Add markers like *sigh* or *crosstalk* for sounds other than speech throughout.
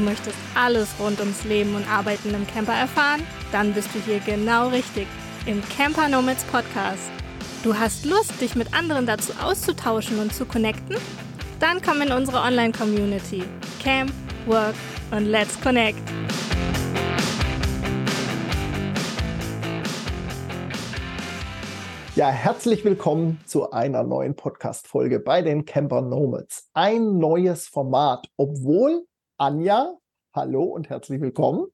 Du möchtest alles rund ums Leben und Arbeiten im Camper erfahren? Dann bist du hier genau richtig im Camper Nomads Podcast. Du hast Lust, dich mit anderen dazu auszutauschen und zu connecten? Dann komm in unsere Online-Community. Camp, Work und Let's Connect. Ja, herzlich willkommen zu einer neuen Podcast-Folge bei den Camper Nomads. Ein neues Format, obwohl Anja, hallo und herzlich willkommen.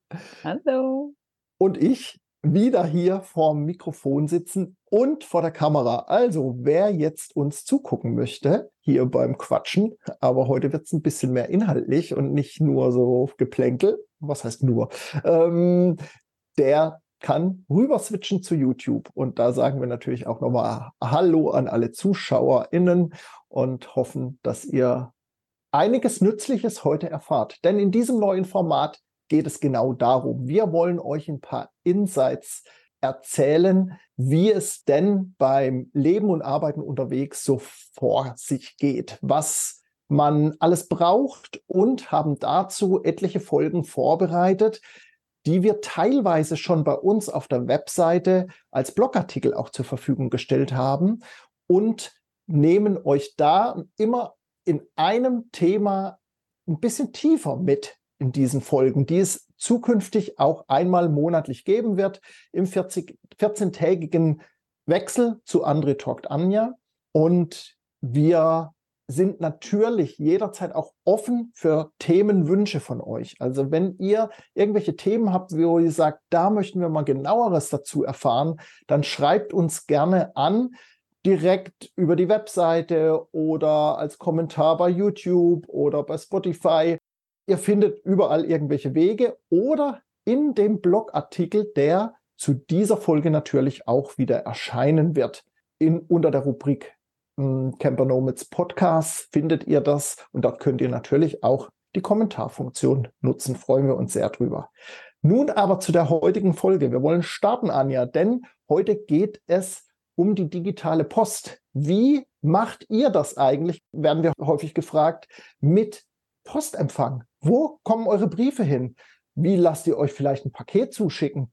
Hallo. Und ich wieder hier vorm Mikrofon sitzen und vor der Kamera. Also, wer jetzt uns zugucken möchte, hier beim Quatschen, aber heute wird es ein bisschen mehr inhaltlich und nicht nur so Geplänkel. Was heißt nur? Ähm, der kann rüber switchen zu YouTube. Und da sagen wir natürlich auch nochmal Hallo an alle ZuschauerInnen und hoffen, dass ihr einiges Nützliches heute erfahrt. Denn in diesem neuen Format geht es genau darum. Wir wollen euch ein paar Insights erzählen, wie es denn beim Leben und Arbeiten unterwegs so vor sich geht, was man alles braucht und haben dazu etliche Folgen vorbereitet, die wir teilweise schon bei uns auf der Webseite als Blogartikel auch zur Verfügung gestellt haben und nehmen euch da immer in einem Thema ein bisschen tiefer mit in diesen Folgen, die es zukünftig auch einmal monatlich geben wird im 14-tägigen Wechsel zu Andre Talkt Anja. Und wir sind natürlich jederzeit auch offen für Themenwünsche von euch. Also wenn ihr irgendwelche Themen habt, wo ihr sagt, da möchten wir mal genaueres dazu erfahren, dann schreibt uns gerne an direkt über die Webseite oder als Kommentar bei YouTube oder bei Spotify. Ihr findet überall irgendwelche Wege oder in dem Blogartikel, der zu dieser Folge natürlich auch wieder erscheinen wird. In, unter der Rubrik hm, Camper Nomads Podcast findet ihr das und dort könnt ihr natürlich auch die Kommentarfunktion nutzen. Freuen wir uns sehr drüber. Nun aber zu der heutigen Folge. Wir wollen starten, Anja, denn heute geht es um die digitale Post. Wie macht ihr das eigentlich, werden wir häufig gefragt, mit Postempfang? Wo kommen eure Briefe hin? Wie lasst ihr euch vielleicht ein Paket zuschicken?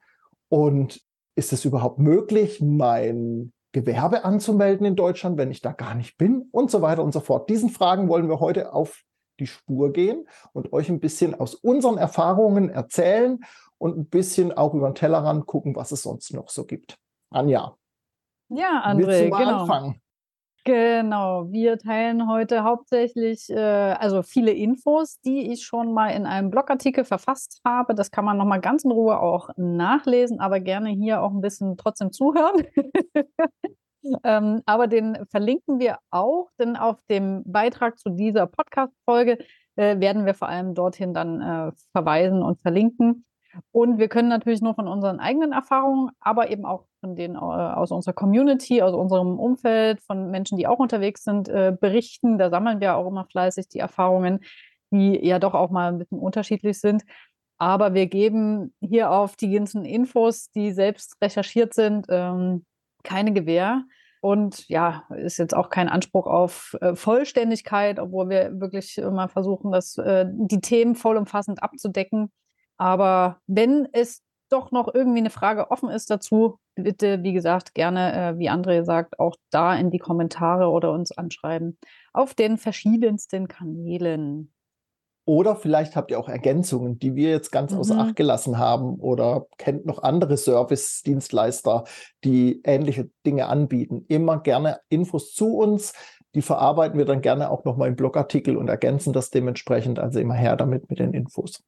Und ist es überhaupt möglich, mein Gewerbe anzumelden in Deutschland, wenn ich da gar nicht bin? Und so weiter und so fort. Diesen Fragen wollen wir heute auf die Spur gehen und euch ein bisschen aus unseren Erfahrungen erzählen und ein bisschen auch über den Tellerrand gucken, was es sonst noch so gibt. Anja, ja, André, genau. Anfangen? Genau, wir teilen heute hauptsächlich äh, also viele Infos, die ich schon mal in einem Blogartikel verfasst habe. Das kann man nochmal ganz in Ruhe auch nachlesen, aber gerne hier auch ein bisschen trotzdem zuhören. *laughs* ähm, aber den verlinken wir auch, denn auf dem Beitrag zu dieser Podcast-Folge äh, werden wir vor allem dorthin dann äh, verweisen und verlinken. Und wir können natürlich nur von unseren eigenen Erfahrungen, aber eben auch von denen äh, aus unserer Community, aus unserem Umfeld, von Menschen, die auch unterwegs sind, äh, berichten. Da sammeln wir auch immer fleißig die Erfahrungen, die ja doch auch mal ein bisschen unterschiedlich sind. Aber wir geben hier auf die ganzen Infos, die selbst recherchiert sind, ähm, keine Gewähr. Und ja, ist jetzt auch kein Anspruch auf äh, Vollständigkeit, obwohl wir wirklich immer versuchen, das, die Themen vollumfassend abzudecken. Aber wenn es doch noch irgendwie eine Frage offen ist dazu, bitte, wie gesagt, gerne, äh, wie André sagt, auch da in die Kommentare oder uns anschreiben. Auf den verschiedensten Kanälen. Oder vielleicht habt ihr auch Ergänzungen, die wir jetzt ganz mhm. außer Acht gelassen haben oder kennt noch andere Service-Dienstleister, die ähnliche Dinge anbieten. Immer gerne Infos zu uns. Die verarbeiten wir dann gerne auch nochmal im Blogartikel und ergänzen das dementsprechend. Also immer her damit mit den Infos.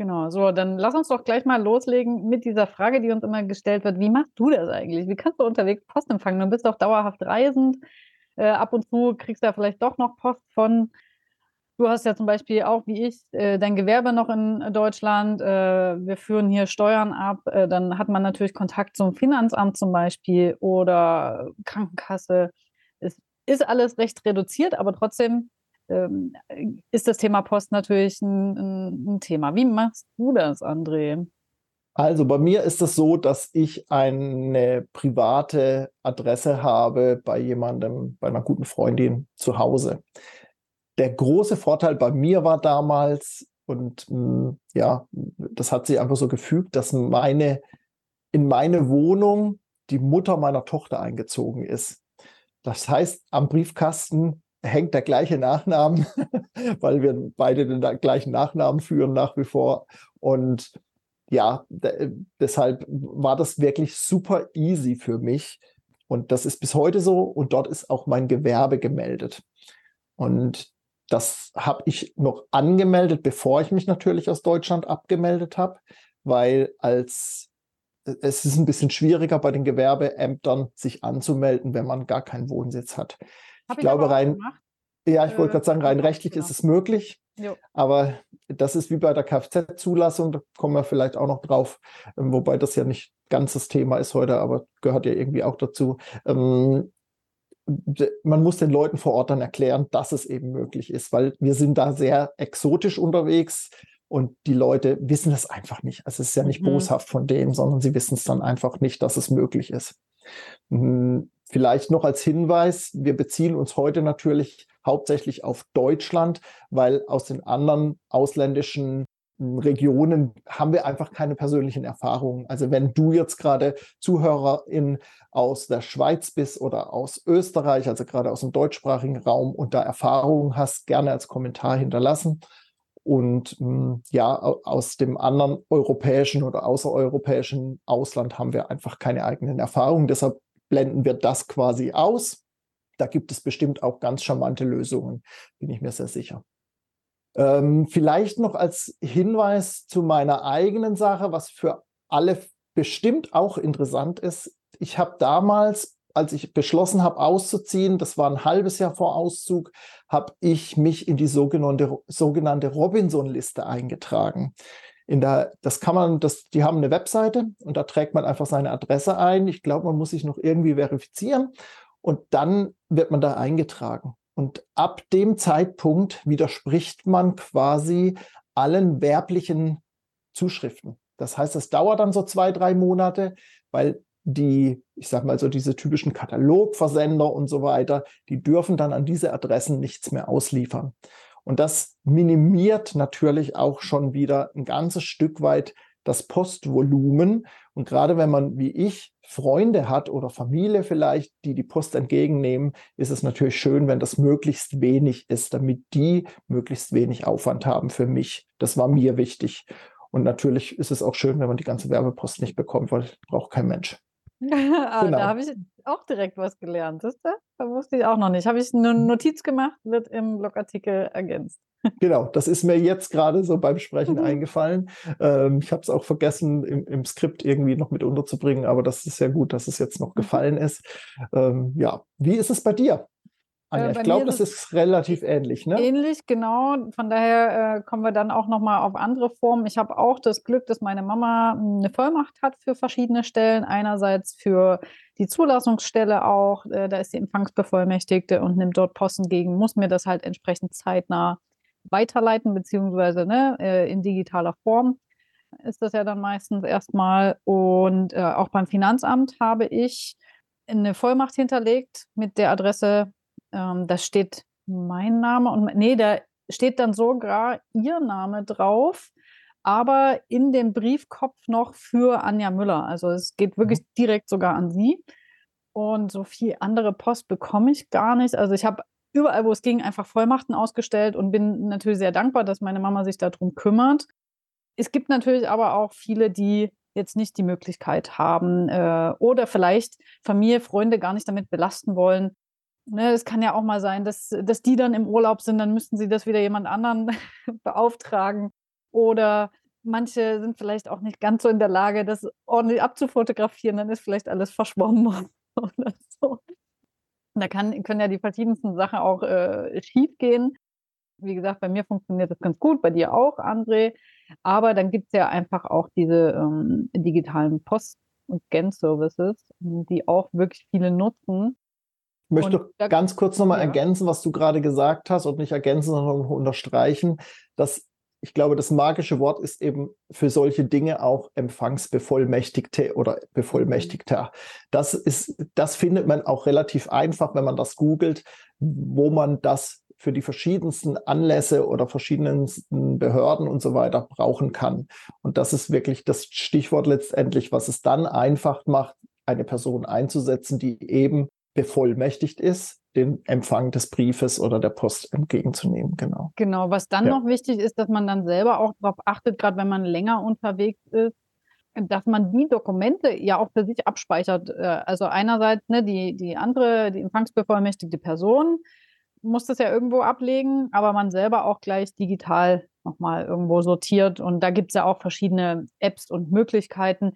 Genau, so, dann lass uns doch gleich mal loslegen mit dieser Frage, die uns immer gestellt wird. Wie machst du das eigentlich? Wie kannst du unterwegs Post empfangen? Du bist doch dauerhaft reisend. Äh, ab und zu kriegst du ja vielleicht doch noch Post von. Du hast ja zum Beispiel auch, wie ich, äh, dein Gewerbe noch in Deutschland. Äh, wir führen hier Steuern ab. Äh, dann hat man natürlich Kontakt zum Finanzamt zum Beispiel oder Krankenkasse. Es ist alles recht reduziert, aber trotzdem ähm, ist das Thema Post natürlich ein, ein, Thema. Wie machst du das, André? Also bei mir ist es so, dass ich eine private Adresse habe bei jemandem, bei einer guten Freundin zu Hause. Der große Vorteil bei mir war damals, Und mh, mm, ja, das hat sich einfach so gefügt, dass meine, in meine Wohnung die Mutter meiner Tochter eingezogen ist. Das heißt, am Briefkasten hängt der gleiche Nachnamen, *laughs* weil wir beide den gleichen Nachnamen führen nach wie vor. Und ja, deshalb war das wirklich super easy für mich. Und das ist bis heute so. Und dort ist auch mein Gewerbe gemeldet. Und das habe ich noch angemeldet, bevor ich mich natürlich aus Deutschland abgemeldet habe, weil als es ist ein bisschen schwieriger bei den Gewerbeämtern sich anzumelden, wenn man gar keinen Wohnsitz hat. Hab ich, glaube rein, ja, ich wollte äh, gerade sagen, rein rechtlich genau. ist es möglich, jo. aber das ist wie bei der Kfz-Zulassung, da kommen wir vielleicht auch noch drauf, ähm, wobei das ja nicht ganz das Thema ist heute, aber gehört ja irgendwie auch dazu. Ähm, man muss den Leuten vor Ort dann erklären, dass es eben möglich ist, weil wir sind da sehr exotisch unterwegs und die Leute wissen das einfach nicht. Also es ist ja nicht mhm. boshaft von denen, sondern sie wissen es dann einfach nicht, dass es möglich ist. Hm, vielleicht noch als Hinweis, wir beziehen uns heute natürlich hauptsächlich auf Deutschland, weil aus den anderen ausländischen Regionen haben wir einfach keine persönlichen Erfahrungen. Also wenn du jetzt gerade Zuhörerin aus der Schweiz bist oder aus Österreich, also gerade aus dem deutschsprachigen Raum und da Erfahrungen hast, gerne als Kommentar hinterlassen. Und hm, ja, aus dem anderen europäischen oder außereuropäischen Ausland haben wir einfach keine eigenen Erfahrungen. Deshalb blenden wir das quasi aus. Da gibt es bestimmt auch ganz charmante Lösungen, bin ich mir sehr sicher. Ähm, vielleicht noch als Hinweis zu meiner eigenen Sache, was für alle bestimmt auch interessant ist. Ich habe damals, als ich beschlossen habe, auszuziehen, das war ein halbes Jahr vor Auszug, habe ich mich in die sogenannte, sogenannte Robinson-Liste eingetragen. In der, das kann man, das, die haben eine Webseite und da trägt man einfach seine Adresse ein. Ich glaube, man muss sich noch irgendwie verifizieren und dann wird man da eingetragen. Und ab dem Zeitpunkt widerspricht man quasi allen werblichen Zuschriften. Das heißt, es dauert dann so zwei, drei Monate, weil die, ich sag mal so diese typischen Katalogversender und so weiter, die dürfen dann an diese Adressen nichts mehr ausliefern. Und das minimiert natürlich auch schon wieder ein ganzes Stück weit das Postvolumen. Und gerade wenn man wie ich Freunde hat oder Familie vielleicht, die die Post entgegennehmen, ist es natürlich schön, wenn das möglichst wenig ist, damit die möglichst wenig Aufwand haben für mich. Das war mir wichtig. Und natürlich ist es auch schön, wenn man die ganze Werbepost nicht bekommt, weil braucht kein Mensch. Ah, genau. Da habe ich auch direkt was gelernt. Das, da wusste ich auch noch nicht. Habe ich eine Notiz gemacht, wird im Blogartikel ergänzt. Genau, das ist mir jetzt gerade so beim Sprechen *laughs* eingefallen. Ähm, ich habe es auch vergessen, im, im, Skript irgendwie noch mit unterzubringen, aber das ist ja gut, dass es jetzt noch mhm. gefallen ist. Ähm, ja, wie ist es bei dir? Anja, äh, ich glaube, das ist relativ ähnlich, ne? Ähnlich, genau. Von daher äh, kommen wir dann auch nochmal auf andere Formen. Ich habe auch das Glück, dass meine Mama eine Vollmacht hat für verschiedene Stellen. Einerseits für die Zulassungsstelle auch, äh, da ist die Empfangsbevollmächtigte und nimmt dort Posten gegen, muss mir das halt entsprechend zeitnah weiterleiten, beziehungsweise ne, äh, in digitaler Form ist das ja dann meistens erstmal. Und äh, auch beim Finanzamt habe ich eine Vollmacht hinterlegt mit der Adresse, ähm, da steht mein Name und nee, da steht dann sogar ihr Name drauf, aber in dem Briefkopf noch für Anja Müller. Also es geht wirklich mhm. direkt sogar an sie. Und so viel andere Post bekomme ich gar nicht. Also ich habe überall, wo es ging, einfach Vollmachten ausgestellt und bin natürlich sehr dankbar, dass meine Mama sich darum kümmert. Es gibt natürlich aber auch viele, die jetzt nicht die Möglichkeit haben äh, oder vielleicht Familie, Freunde gar nicht damit belasten wollen. Ne, es kann ja auch mal sein, dass, dass die dann im Urlaub sind, dann müssten sie das wieder jemand anderen *laughs* beauftragen. Oder manche sind vielleicht auch nicht ganz so in der Lage, das ordentlich abzufotografieren, dann ist vielleicht alles verschwommen *laughs* oder so. Da kann, können ja die verschiedensten Sachen auch äh, schief gehen. Wie gesagt, bei mir funktioniert das ganz gut, bei dir auch, André. Aber dann gibt es ja einfach auch diese ähm, digitalen Post- und Scan-Services, die auch wirklich viele nutzen. Ich möchte ganz kurz nochmal ja. ergänzen, was du gerade gesagt hast und nicht ergänzen, sondern unterstreichen, dass ich glaube, das magische Wort ist eben für solche Dinge auch Empfangsbevollmächtigte oder Bevollmächtigter. Das ist, das findet man auch relativ einfach, wenn man das googelt, wo man das für die verschiedensten Anlässe oder verschiedensten Behörden und so weiter brauchen kann. Und das ist wirklich das Stichwort letztendlich, was es dann einfach macht, eine Person einzusetzen, die eben bevollmächtigt ist, den Empfang des Briefes oder der Post entgegenzunehmen. Genau. Genau. Was dann ja. noch wichtig ist, dass man dann selber auch darauf achtet, gerade wenn man länger unterwegs ist, dass man die Dokumente ja auch für sich abspeichert. Äh, also einerseits ne, die, die andere, die empfangsbevollmächtigte Person muss das ja irgendwo ablegen, aber man selber auch gleich digital nochmal irgendwo sortiert. Und da gibt es ja auch verschiedene Apps und Möglichkeiten.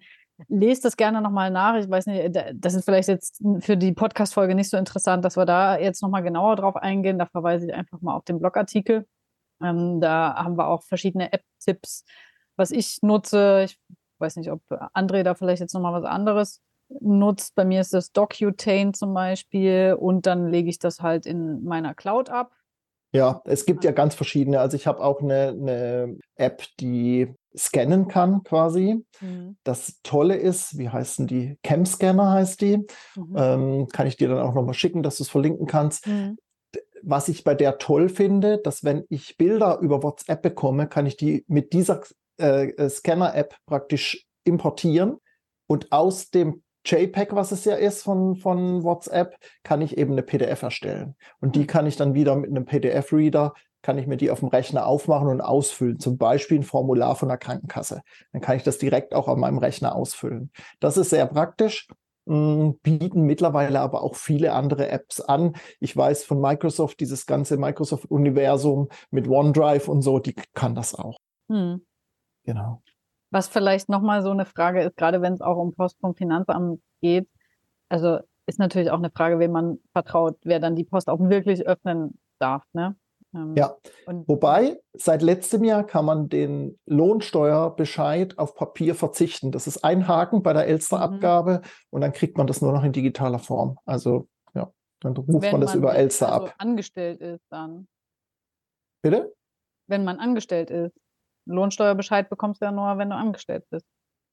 Lest das gerne nochmal nach. Ich weiß nicht, das ist vielleicht jetzt für die Podcast-Folge nicht so interessant, dass wir da jetzt nochmal genauer drauf eingehen. Da verweise ich einfach mal auf den Blogartikel. Ähm, da haben wir auch verschiedene App-Tipps, was ich nutze. Ich weiß nicht, ob André da vielleicht jetzt nochmal was anderes nutzt. Bei mir ist das Docutane zum Beispiel und dann lege ich das halt in meiner Cloud ab. Ja, es gibt ja ganz verschiedene. Also ich habe auch eine, eine, App, die scannen kann quasi. Mhm. Das Tolle ist, wie heißen die? Cam-Scanner heißt die. Mhm. Ähm, kann ich dir dann auch nochmal schicken, dass du es verlinken kannst. Mhm. Was ich bei der toll finde, dass wenn ich Bilder über WhatsApp bekomme, kann ich die mit dieser äh, äh, Scanner-App praktisch importieren und aus dem JPEG, was es ja ist von, von WhatsApp, kann ich eben eine PDF erstellen. Und die hm. kann ich dann wieder mit einem PDF-Reader, kann ich mir die auf dem Rechner aufmachen und ausfüllen. Zum Beispiel ein Formular von der Krankenkasse. Dann kann ich das direkt auch an meinem Rechner ausfüllen. Das ist sehr praktisch hm, bieten mittlerweile aber auch viele andere Apps an. Ich weiß von Microsoft, dieses ganze Microsoft-Universum mit OneDrive und so, die kann das auch. Hm. Genau. Was vielleicht nochmal so eine Frage ist, gerade wenn es auch um Post vom Finanzamt geht, also ist natürlich auch eine Frage, wem man vertraut, wer dann die Post auch wirklich öffnen darf. Ne? Ähm, ja, wobei seit letztem Jahr kann man den Lohnsteuerbescheid auf Papier verzichten. Das ist ein Haken bei der Elster-Abgabe mhm. und dann kriegt man das nur noch in digitaler Form. Also ja, dann ruft Wenn man das man über Elster also ab. angestellt ist dann. Bitte? Wenn man angestellt ist. Lohnsteuerbescheid bekommst du ja nur, wenn du angestellt bist.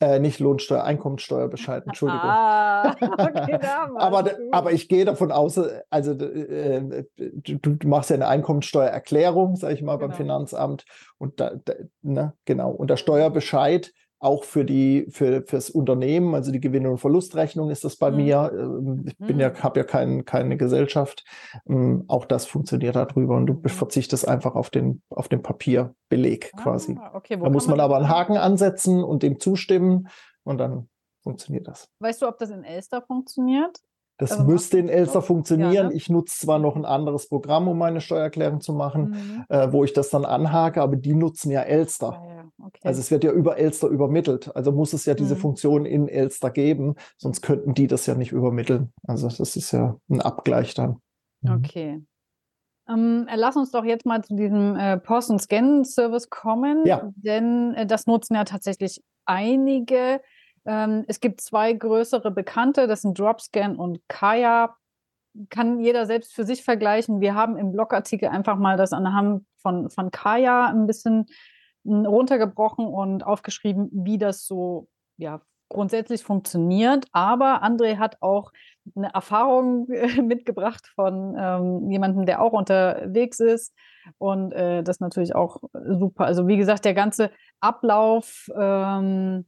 Äh, nicht Lohnsteuer, Einkommensteuerbescheid, *laughs* Entschuldigung. Ah, okay, *laughs* aber, aber ich gehe davon aus, also äh, du, du, machst ja eine Einkommensteuererklärung, sage ich mal, genau. beim Finanzamt. Und da, da, ne, genau. Und der Steuerbescheid auch für die für fürs Unternehmen, also die Gewinn- und Verlustrechnung ist das bei mhm. mir. Ähm, ich bin mhm. ja habe ja kein, keine Gesellschaft. Ähm, auch das funktioniert darüber und du mhm. verzichtest einfach auf den auf den Papierbeleg ah, quasi. Okay, da muss man, man aber einen Haken ansetzen und dem zustimmen und dann funktioniert das. Weißt du, ob das in Elster funktioniert? Das also müsste in Elster funktionieren. Ja, ne? Ich nutze zwar noch ein anderes Programm, um meine Steuererklärung zu machen, mhm. äh, wo ich das dann anhake, aber die nutzen ja Elster. Ah, ja. Okay. Also es wird ja über Elster übermittelt. Also muss es ja diese mhm. Funktion in Elster geben, sonst könnten die das ja nicht übermitteln. Also das ist ja ein Abgleich dann. Mhm. Okay. Ähm, lass uns doch jetzt mal zu diesem äh, Post- und Scan-Service kommen, ja. denn äh, das nutzen ja tatsächlich einige. Ähm, es gibt zwei größere Bekannte, das sind Dropscan und Kaya. Kann jeder selbst für sich vergleichen. Wir haben im Blogartikel einfach mal das anhand von, von Kaya ein bisschen hm, runtergebrochen und aufgeschrieben, wie das so ja, grundsätzlich funktioniert. Aber André hat auch eine Erfahrung *laughs* mitgebracht von ähm, jemandem, der auch unterwegs ist. Und äh, das natürlich auch super. Also wie gesagt, der ganze Ablauf ähm,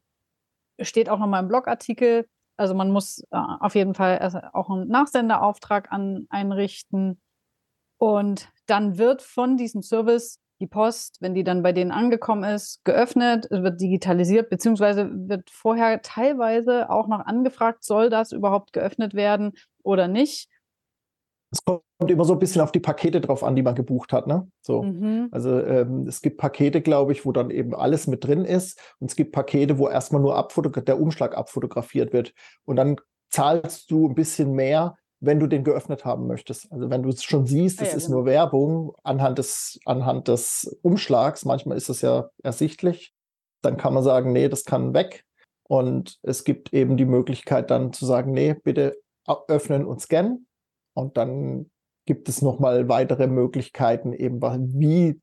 steht auch nochmal im Blogartikel. Also man muss äh, auf jeden Fall auch einen Nachsenderauftrag an, einrichten. Und dann wird von diesem Service die Post, wenn die dann bei denen angekommen ist, geöffnet, wird digitalisiert, beziehungsweise wird vorher teilweise auch noch angefragt, soll das überhaupt geöffnet werden oder nicht. Es kommt immer so ein bisschen auf die Pakete drauf an, die man gebucht hat. Ne? So. Mhm. Also ähm, es gibt Pakete, glaube ich, wo dann eben alles mit drin ist. Und es gibt Pakete, wo erstmal nur der Umschlag abfotografiert wird. Und dann zahlst du ein bisschen mehr, wenn du den geöffnet haben möchtest. Also wenn du es schon siehst, es ah, ja, ist genau. nur Werbung anhand des, anhand des Umschlags, manchmal ist es ja ersichtlich, dann kann man sagen, nee, das kann weg. Und es gibt eben die Möglichkeit dann zu sagen, nee, bitte öffnen und scannen. Und dann gibt es nochmal weitere Möglichkeiten, eben wie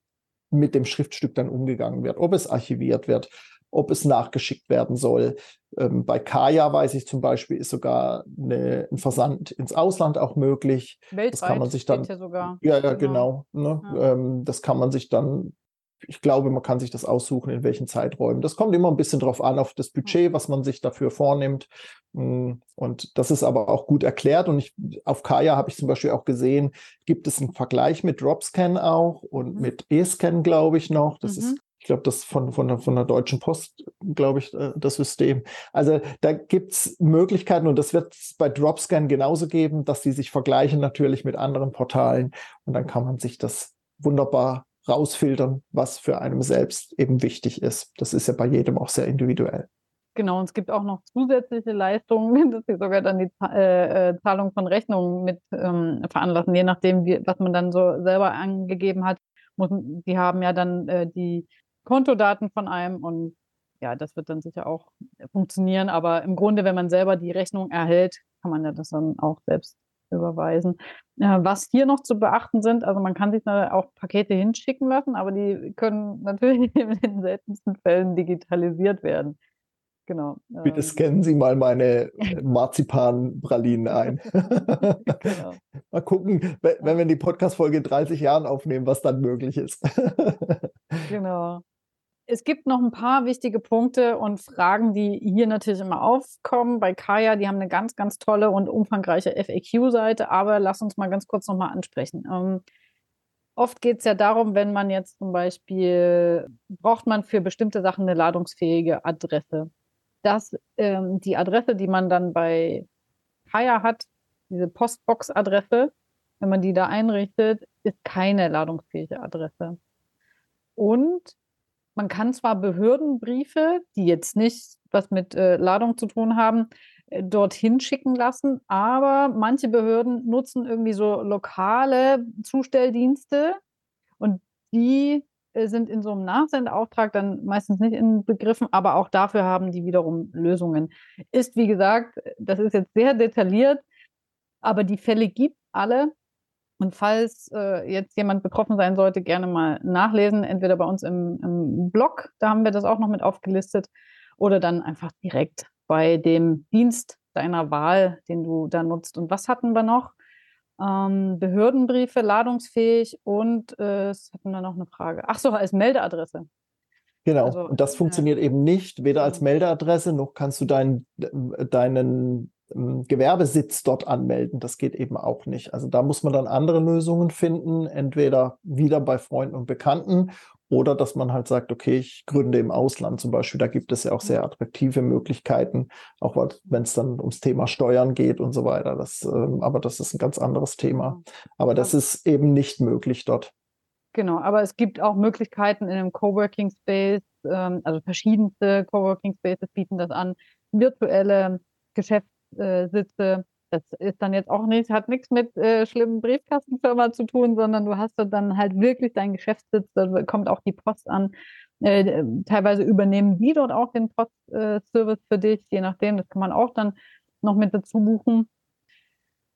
mit dem Schriftstück dann umgegangen wird, ob es archiviert wird, ob es nachgeschickt werden soll. Ähm, bei Kaya weiß ich zum Beispiel, ist sogar eine, ein Versand ins Ausland auch möglich. Weltweit das kann man sich dann. Ja, sogar. ja, ja, genau. genau ne? ja. Ähm, das kann man sich dann ich glaube, man kann sich das aussuchen, in welchen Zeiträumen. Das kommt immer ein bisschen drauf an, auf das Budget, was man sich dafür vornimmt. Mm, und das ist aber auch gut erklärt. Und ich, auf Kaya habe ich zum Beispiel auch gesehen, gibt es einen Vergleich mit Dropscan auch und mhm. mit eScan, glaube ich, noch. Das mhm. ist ich glaube, das von, von, der, von der Deutschen Post, glaube ich, äh, das System. Also da gibt es Möglichkeiten und das wird es bei Dropscan genauso geben, dass die sich vergleichen natürlich mit anderen Portalen und dann kann man sich das wunderbar rausfiltern, was für einem selbst eben wichtig ist. Das ist ja bei jedem auch sehr individuell. Genau, und es gibt auch noch zusätzliche Leistungen, *laughs* dass sie sogar dann die äh, äh, Zahlung von Rechnungen mit ähm, veranlassen, je nachdem, wie, was man dann so selber angegeben hat. Muss, die haben ja dann äh, die Kontodaten von einem und ja, das wird dann sicher auch funktionieren. Aber im Grunde, wenn man selber die Rechnung erhält, kann man ja das dann auch selbst überweisen. Was hier noch zu beachten sind, also man kann sich auch Pakete hinschicken lassen, aber die können *laughs* natürlich in den seltensten Fällen digitalisiert werden. Genau. Bitte ähm. scannen Sie mal meine *laughs* Marzipan-Pralinen ein. *laughs* genau. Mal gucken, wenn wir die Podcast-Folge in 30 Jahren aufnehmen, was dann möglich ist. genau es gibt noch ein paar wichtige Punkte und Fragen, die hier natürlich immer aufkommen. Bei Kaya, die haben eine ganz, ganz tolle und umfangreiche FAQ-Seite, aber lass uns mal ganz kurz nochmal ansprechen. Ähm, oft geht es ja darum, wenn man jetzt zum Beispiel, braucht man für bestimmte Sachen eine ladungsfähige Adresse. Dass ähm, die Adresse, die man dann bei Kaya hat, diese Postbox-Adresse, wenn man die da einrichtet, ist keine ladungsfähige Adresse. Und man kann zwar Behördenbriefe, die jetzt nicht was mit äh, Ladung zu tun haben, äh, dorthin schicken lassen, aber manche Behörden nutzen irgendwie so lokale Zustelldienste und die äh, sind in so einem Nachsendeauftrag dann meistens nicht in Begriffen, aber auch dafür haben die wiederum Lösungen. Ist, wie gesagt, das ist jetzt sehr detailliert, aber die Fälle gibt alle und falls äh, jetzt jemand betroffen sein sollte, gerne mal nachlesen, entweder bei uns im, im, Blog, da haben wir das auch noch mit aufgelistet, oder dann einfach direkt bei dem Dienst deiner Wahl, den du da nutzt. Und was hatten wir noch? Ähm, Behördenbriefe, ladungsfähig und äh, es hatten wir noch eine Frage. Ach so, als Meldeadresse. Genau, also, und das funktioniert äh, eben nicht, weder als Meldeadresse noch kannst du dein, deinen ähm, Gewerbesitz dort anmelden. Das geht eben auch nicht. Also da muss man dann andere Lösungen finden, entweder wieder bei Freunden und Bekannten oder dass man halt sagt, okay, ich gründe im Ausland zum Beispiel. Da gibt es ja auch sehr attraktive Möglichkeiten, auch wenn es dann ums Thema Steuern geht und so weiter. Das, ähm, aber das ist ein ganz anderes Thema. Aber das ist eben nicht möglich dort. Genau, aber es gibt auch Möglichkeiten in einem Coworking Space, ähm, also verschiedenste Coworking Spaces bieten das an, virtuelle Geschäfts äh, sitze. Das ist dann jetzt auch nicht, hat nichts mit äh, schlimmen Briefkastenfirma zu tun, sondern du hast dann halt wirklich deinen Geschäftssitz, da kommt auch die Post an. Äh, teilweise übernehmen die dort auch den Postservice für dich, je nachdem, das kann man auch dann noch mit dazu buchen.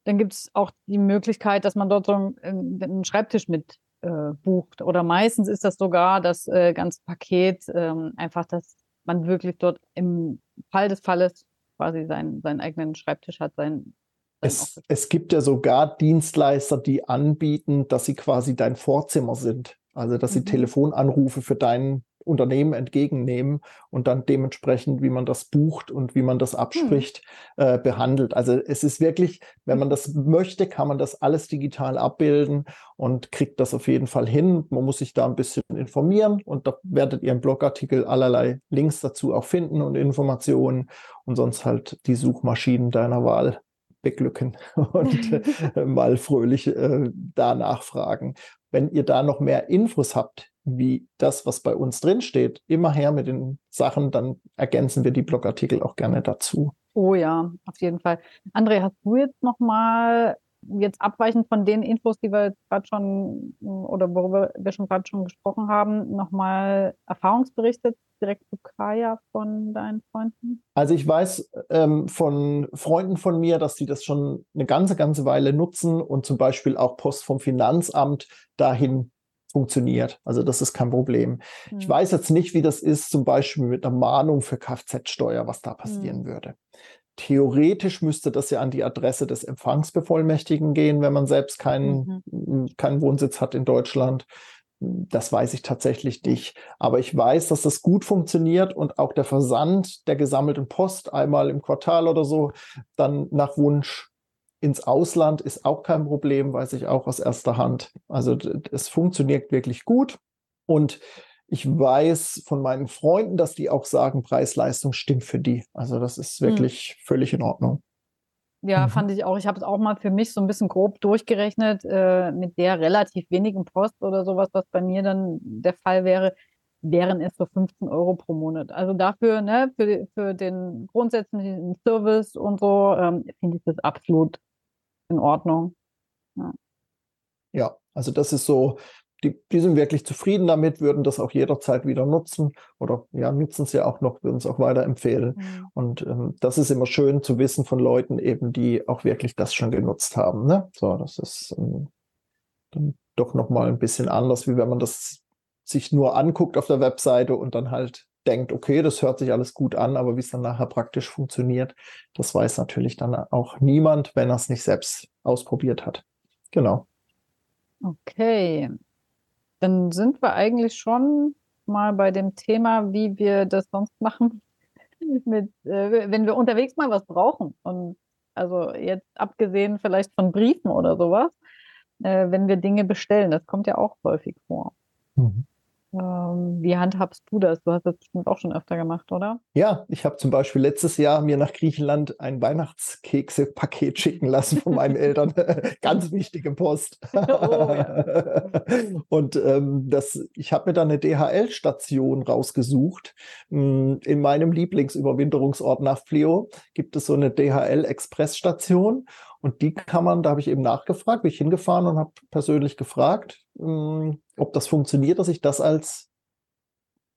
Dann gibt es auch die Möglichkeit, dass man dort so einen, einen Schreibtisch mit äh, bucht. Oder meistens ist das sogar das äh, ganze Paket, ähm, einfach, dass man wirklich dort im Fall des Falles quasi seinen, seinen eigenen Schreibtisch hat, sein, es, es, gibt ja sogar Dienstleister, die anbieten, dass sie quasi dein Vorzimmer sind. Also, dass sie mhm. Telefonanrufe für dein Unternehmen entgegennehmen und dann dementsprechend, wie man das bucht und wie man das hm. abspricht, mhm. äh, behandelt. Also es ist wirklich, wenn man das möchte, kann man das alles digital abbilden und kriegt das auf jeden Fall hin. Man muss sich da ein bisschen informieren und da werdet ihr im Blogartikel allerlei Links dazu auch finden und Informationen und sonst halt die Suchmaschinen deiner Wahl beglücken *laughs* und *laughs* äh, mal fröhlich äh, da nachfragen. Wenn ihr da noch mehr Infos habt, wie das, was bei uns drin steht, immer her mit den Sachen, dann ergänzen wir die Blogartikel auch gerne dazu. Oh ja, auf jeden Fall. André, hast du jetzt noch mal jetzt abweichend von den Infos, die wir gerade schon oder worüber wir schon gerade schon gesprochen haben, nochmal Erfahrungsberichte direkt zu Kaya von deinen Freunden? Also ich weiß ähm, von Freunden von mir, dass sie das schon eine ganze, ganze Weile nutzen und zum Beispiel auch Post vom Finanzamt dahin funktioniert. Also das ist kein Problem. Mhm. Ich weiß jetzt nicht, wie das ist, zum Beispiel mit einer Mahnung für Kfz-Steuer, was da passieren mhm. würde. Theoretisch müsste das ja an die Adresse des Empfangsbevollmächtigen gehen, wenn man selbst keinen, mhm. keinen Wohnsitz hat in Deutschland. Das weiß ich tatsächlich nicht. Aber ich weiß, dass das gut funktioniert und auch der Versand der gesammelten Post einmal im Quartal oder so dann nach Wunsch ins Ausland ist auch kein Problem, weiß ich auch aus erster Hand. Also es funktioniert wirklich gut. Und ich weiß von meinen Freunden, dass die auch sagen, Preis-Leistung stimmt für die. Also das ist hm. wirklich hm. völlig in Ordnung. Ja, mhm. fand ich auch. Ich habe es auch mal für mich so ein bisschen grob durchgerechnet, äh, mit der relativ wenigen Post oder sowas, was bei mir dann der Fall wäre, wären es so 15 Euro pro Monat. Also dafür, ne, für, für den grundsätzlichen Service und so, ähm, finde ich das absolut in Ordnung. Ja. ja, also das ist so, die, die sind wirklich zufrieden damit, würden das auch jederzeit wieder nutzen oder ja, nutzen es ja auch noch, würden es auch weiterempfehlen. Mhm. Und ähm, das ist immer schön zu wissen von Leuten eben, die auch wirklich das schon genutzt haben. Ne? So, das ist ähm, dann doch nochmal ein bisschen anders, wie wenn man das sich nur anguckt auf der Webseite und dann halt denkt, okay, das hört sich alles gut an, aber wie es dann nachher praktisch funktioniert, das weiß natürlich dann auch niemand, wenn er es nicht selbst ausprobiert hat. Genau. Okay, dann sind wir eigentlich schon mal bei dem Thema, wie wir das sonst machen, *laughs* mit, äh, wenn wir unterwegs mal was brauchen. Und also jetzt abgesehen vielleicht von Briefen oder sowas, äh, wenn wir Dinge bestellen, das kommt ja auch häufig vor. Mhm. Ähm, wie handhabst du das? Du hast das bestimmt auch schon öfter gemacht, oder? Ja, ich habe zum Beispiel letztes Jahr mir nach Griechenland ein Weihnachtskekse-Paket *laughs* schicken lassen von meinen Eltern. *laughs* Ganz wichtige Post. *laughs* Oh, ja. Und ähm, das, ich habe mir dann eine DHL-Station rausgesucht. Hm, in meinem Lieblingsüberwinterungsort nach Fleo gibt es so eine DHL-Express-Station. Und die kann man, da habe ich eben nachgefragt, bin ich hingefahren und habe persönlich gefragt, hm, ob das funktioniert, dass ich das als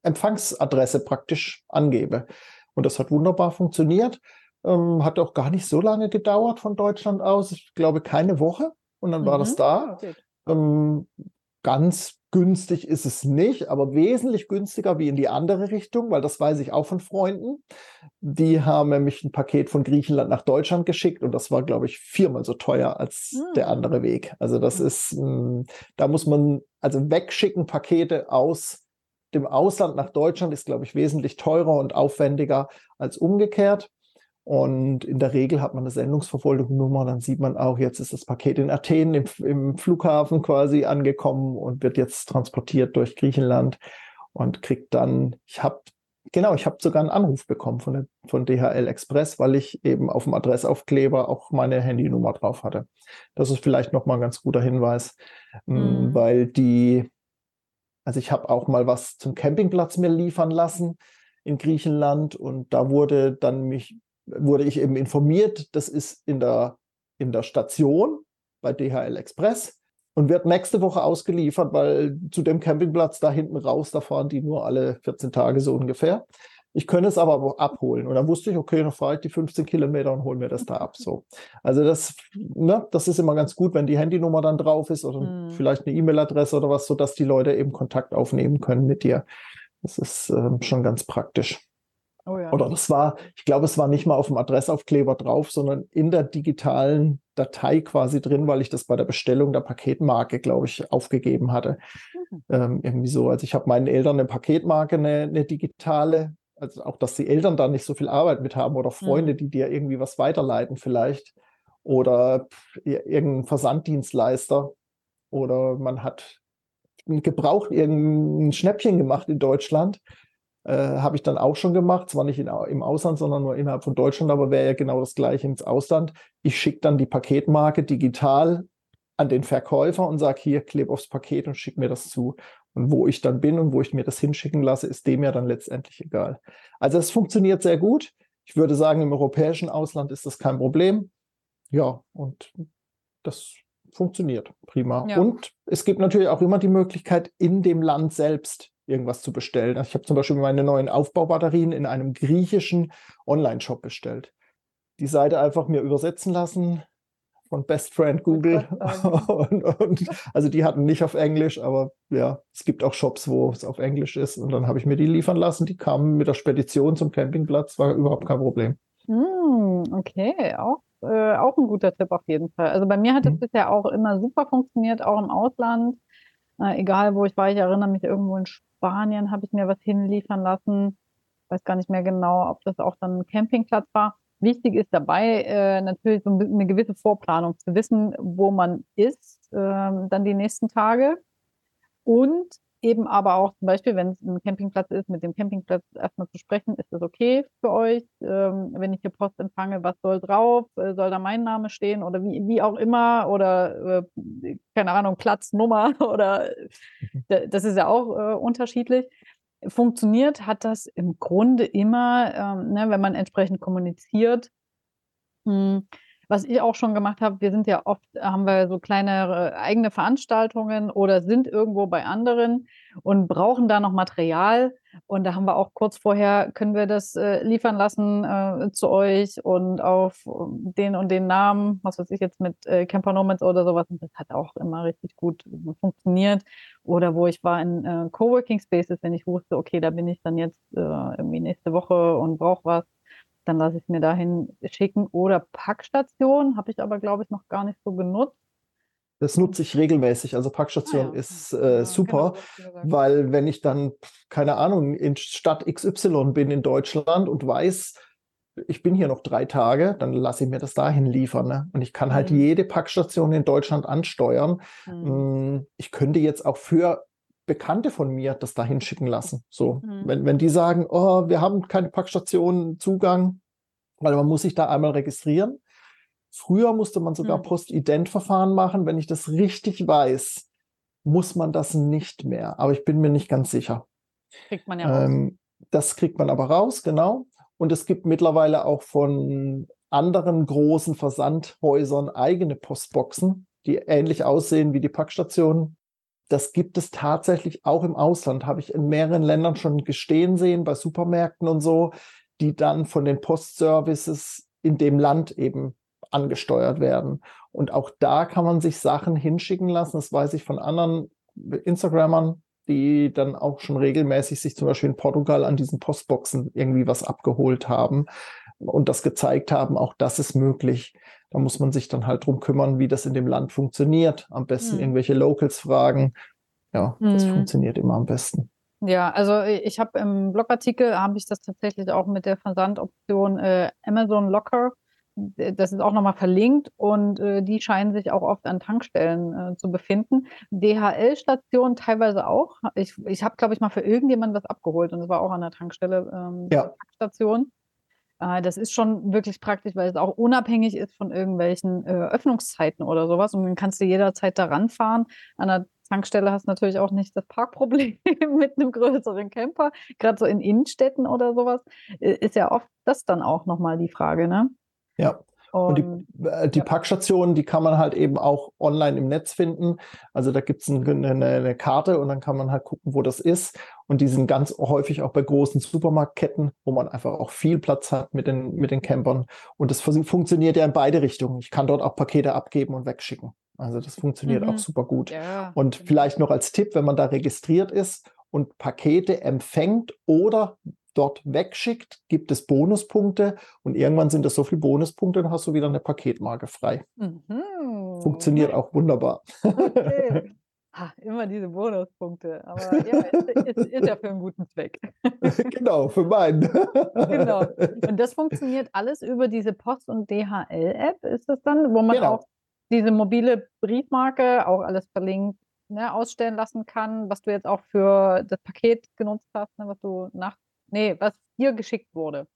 Empfangsadresse praktisch angebe. Und das hat wunderbar funktioniert. Ähm, hat auch gar nicht so lange gedauert von Deutschland aus. Ich glaube keine Woche. Und dann mhm. war das mhm. da. Ähm, ganz günstig ist es nicht, aber wesentlich günstiger wie in die andere Richtung, weil das weiß ich auch von Freunden. Die haben nämlich ein Paket von Griechenland nach Deutschland geschickt und das war, glaube ich, viermal so teuer als mhm. der andere Weg. Also das ist, hm, da muss man, also wegschicken Pakete aus dem Ausland nach Deutschland ist, glaube ich, wesentlich teurer und aufwendiger als umgekehrt. Und in der Regel hat man eine Sendungsverfolgungsnummer, dann sieht man auch, jetzt ist das Paket in Athen im, im Flughafen quasi angekommen und wird jetzt transportiert durch Griechenland und kriegt dann, ich habe Genau, ich habe sogar einen Anruf bekommen von, der, von DHL Express, weil ich eben auf dem Adressaufkleber auch meine Handynummer drauf hatte. Das ist vielleicht nochmal ein ganz guter Hinweis, mhm. weil die, also ich habe auch mal was zum Campingplatz mir liefern lassen in Griechenland und da wurde dann mich wurde ich eben informiert, das ist in der, in der Station bei DHL Express und wird nächste Woche ausgeliefert, weil zu dem Campingplatz da hinten raus, da fahren die nur alle 14 Tage so ungefähr. Ich könnte es aber abholen. Und dann wusste ich, okay, dann fahre ich die 15 Kilometer und hole mir das da ab. So. Also das, ne, das ist immer ganz gut, wenn die Handynummer dann drauf ist oder mhm. vielleicht eine E-Mail-Adresse oder was, sodass die Leute eben Kontakt aufnehmen können mit dir. Das ist ähm, schon ganz praktisch. Oh ja. Oder das war, ich glaube, es war nicht mal auf dem Adressaufkleber drauf, sondern in der digitalen Datei quasi drin, weil ich das bei der Bestellung der Paketmarke, glaube ich, aufgegeben hatte. Mhm. Ähm, irgendwie so. Also ich habe meinen Eltern eine Paketmarke, eine, eine, digitale, also auch, dass die Eltern da nicht so viel Arbeit mit haben oder Freunde, mhm. die dir irgendwie was weiterleiten vielleicht. Oder irgendein Versanddienstleister. Oder man hat gebraucht irgendein Schnäppchen gemacht in Deutschland äh, habe ich dann auch schon gemacht, zwar nicht in, im Ausland, sondern nur innerhalb von Deutschland, aber wäre ja genau das gleiche ins Ausland. Ich schicke dann die Paketmarke digital an den Verkäufer und sage, hier, kleb aufs Paket und schick mir das zu. Und wo ich dann bin und wo ich mir das hinschicken lasse, ist dem ja dann letztendlich egal. Also es funktioniert sehr gut. Ich würde sagen, im europäischen Ausland ist das kein Problem. Ja, und das funktioniert prima. Ja. Und es gibt natürlich auch immer die Möglichkeit, in dem Land selbst irgendwas zu bestellen. Also ich habe zum Beispiel meine neuen Aufbaubatterien in einem griechischen Online-Shop bestellt. Die Seite einfach mir übersetzen lassen, von Best Friend Google. *laughs* und, und, also die hatten nicht auf Englisch, aber ja, es gibt auch Shops, wo es auf Englisch ist. Und dann habe ich mir die liefern lassen. Die kamen mit der Spedition zum Campingplatz, war überhaupt kein Problem. Mm, okay, auch, äh, auch ein guter Tipp auf jeden Fall. Also bei mir hat es mhm. bisher auch immer super funktioniert, auch im Ausland. Äh, egal wo ich war, ich erinnere mich irgendwo in Spanien, habe ich mir was hinliefern lassen. Weiß gar nicht mehr genau, ob das auch dann ein Campingplatz war. Wichtig ist dabei äh, natürlich so eine gewisse Vorplanung, zu wissen, wo man ist, äh, dann die nächsten Tage. Und eben aber auch zum Beispiel, wenn es ein Campingplatz ist, mit dem Campingplatz erstmal zu sprechen, ist das okay für euch? Ähm, wenn ich hier Post empfange, was soll drauf? Äh, soll da mein Name stehen oder wie, wie auch immer? Oder äh, keine Ahnung, Platznummer *laughs* oder mhm. das ist ja auch äh, unterschiedlich funktioniert hat das im Grunde immer, ähm, ne, wenn man entsprechend kommuniziert. Hm, was ich auch schon gemacht habe, wir sind ja oft, haben wir so kleine eigene Veranstaltungen oder sind irgendwo bei anderen und brauchen da noch Material. Und da haben wir auch kurz vorher, können wir das äh, liefern lassen äh, zu euch und auf den und den Namen, was weiß ich jetzt mit äh, Camper Nomads oder sowas. Und das hat auch immer richtig gut funktioniert. Oder wo ich war in äh, Coworking Spaces, wenn ich wusste, okay, da bin ich dann jetzt äh, irgendwie nächste Woche und brauche was dann lasse ich es mir dahin schicken. Oder Packstation habe ich aber, glaube ich, noch gar nicht so genutzt. Das nutze ich regelmäßig. Also Packstation ah, ja. ist äh, super, genau, weil wenn ich dann, keine Ahnung, in Stadt XY bin in Deutschland und weiß, ich bin hier noch drei Tage, dann lasse ich mir das dahin liefern. Ne? Und ich kann halt mhm. jede Packstation in Deutschland ansteuern. Mhm. Ich könnte jetzt auch für Bekannte von mir das dahin schicken lassen. So, mhm. wenn, wenn die sagen, oh, wir haben keine Packstation Zugang, weil man muss sich da einmal registrieren. Früher musste man sogar mhm. Postident-Verfahren machen. Wenn ich das richtig weiß, muss man das nicht mehr. Aber ich bin mir nicht ganz sicher. Kriegt man ja ähm, Das kriegt man aber raus, genau. Und es gibt mittlerweile auch von anderen großen Versandhäusern eigene Postboxen, die ähnlich aussehen wie die Packstationen das gibt es tatsächlich auch im Ausland, habe ich in mehreren Ländern schon gestehen sehen, bei Supermärkten und so, die dann von den Postservices in dem Land eben angesteuert werden. Und auch da kann man sich Sachen hinschicken lassen. Das weiß ich von anderen Instagrammern, die dann auch schon regelmäßig sich zum Beispiel in Portugal an diesen Postboxen irgendwie was abgeholt haben und das gezeigt haben. Auch das ist möglich. Da muss man sich dann halt drum kümmern, wie das in dem Land funktioniert. Am besten hm. irgendwelche Locals fragen. Ja, hm. das funktioniert immer am besten. Ja, also ich habe im Blogartikel habe ich das tatsächlich auch mit der Versandoption äh, Amazon Locker. Das ist auch nochmal verlinkt und äh, die scheinen sich auch oft an Tankstellen äh, zu befinden. DHL-Stationen teilweise auch. Ich, ich habe, glaube ich, mal für irgendjemanden was abgeholt und es war auch an der Tankstelle ähm, ja. Station. Äh, das ist schon wirklich praktisch, weil es auch unabhängig ist von irgendwelchen äh, Öffnungszeiten oder sowas. Und dann kannst du jederzeit da ranfahren. An der Tankstelle hast du natürlich auch nicht das Parkproblem *laughs* mit einem größeren Camper. Gerade so in Innenstädten oder sowas äh, ist ja oft das dann auch nochmal die Frage, ne? Ja. Und, und die, äh, die ja. Packstationen, die kann man halt eben auch online im Netz finden. Also da gibt es eine, eine, Karte und dann kann man halt gucken, wo das ist. Und die sind ganz häufig auch bei großen Supermarktketten, wo man einfach auch viel Platz hat mit den, mit den Campern. Und das funktioniert ja in beide Richtungen. Ich kann dort auch Pakete abgeben und wegschicken. Also das funktioniert mhm. auch super gut. Ja, und genau. vielleicht noch als Tipp, wenn man da registriert ist und Pakete empfängt oder dort wegschickt, gibt es Bonuspunkte und irgendwann sind das so viele Bonuspunkte, dann hast du wieder eine Paketmarke frei. Mhm. Funktioniert auch wunderbar. Okay. *laughs* Ha, immer diese Bonuspunkte, aber ja, ist, ist, *laughs* ist, ja für einen guten Zweck. *laughs* genau, für meinen. *laughs* genau. Und das funktioniert alles über diese Post- und DHL-App, ist das dann, wo man genau. auch diese mobile Briefmarke, auch alles verlinkt, ne, ausstellen lassen kann, was du jetzt auch für das Paket genutzt hast, ne, was du nach Nee, was dir geschickt wurde.